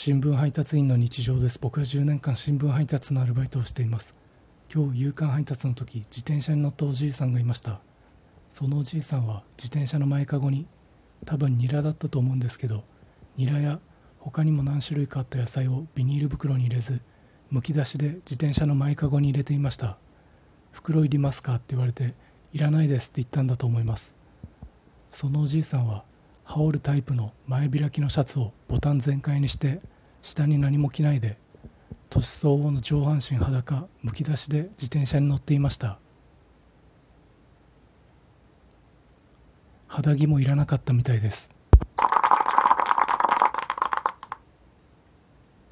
新聞配達員の日常です。僕は10年間新聞配達のアルバイトをしています。今日夕刊配達の時自転車に乗ったおじいさんがいました。そのおじいさんは自転車の前かごに多分ニラだったと思うんですけどニラや他にも何種類かあった野菜をビニール袋に入れずむき出しで自転車の前かごに入れていました。袋いりますかって言われていらないですって言ったんだと思います。そのおじいさんは羽織るタイプの前開きのシャツをボタン全開にして下に何も着ないで年相応の上半身裸むき出しで自転車に乗っていました。肌着もいらなかったみたいです。